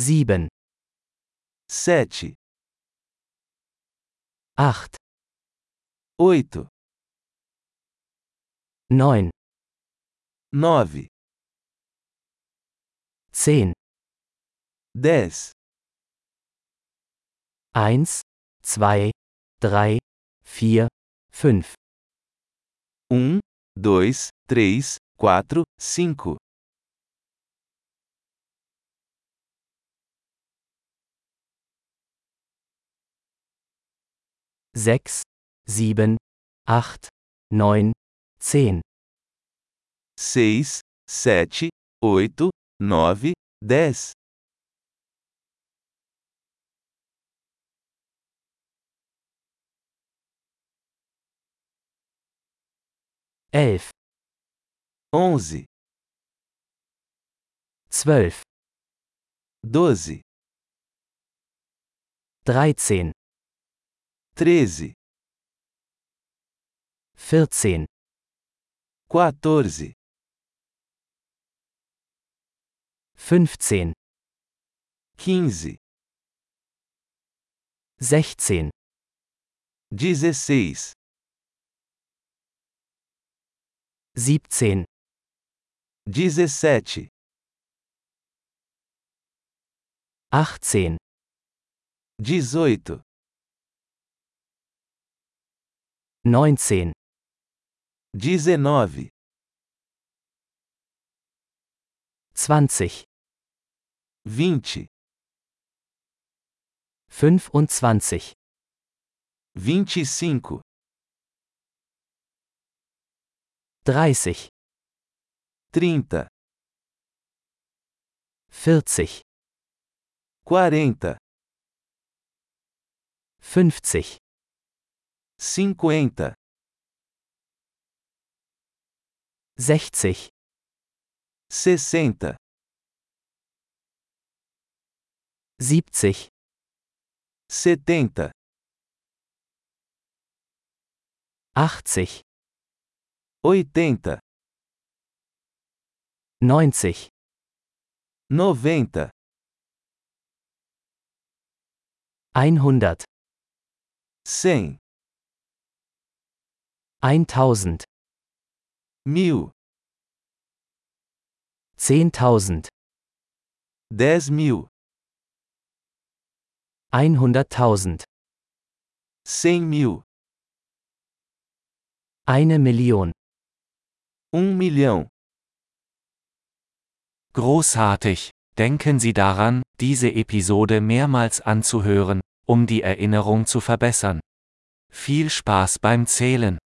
7, 7, 8, 8, 9, 9, 10, 10, 1, 2, 3, 4, 5, 1, 2, 3, 4, 5, 6, 7, 8, 9, 10, 6, 7, 8, 9, 10, 11, 11, 12, 12, 13, treze, 14, 14, 15, quinze, 16, dezesseis, 17, dezessete, 18, dezoito, 18, 19, 19, 20, 20, 25, 25, 30, 30, 40, 40, 50, 50, 60, 60, 70, 70, 80, 80, 90, 90, 100, 100, 1000, 1000, 10.000, 10.000, 100.000, 100.000, eine Million. 1 Million. Großartig! Denken Sie daran, diese Episode mehrmals anzuhören, um die Erinnerung zu verbessern. Viel Spaß beim Zählen!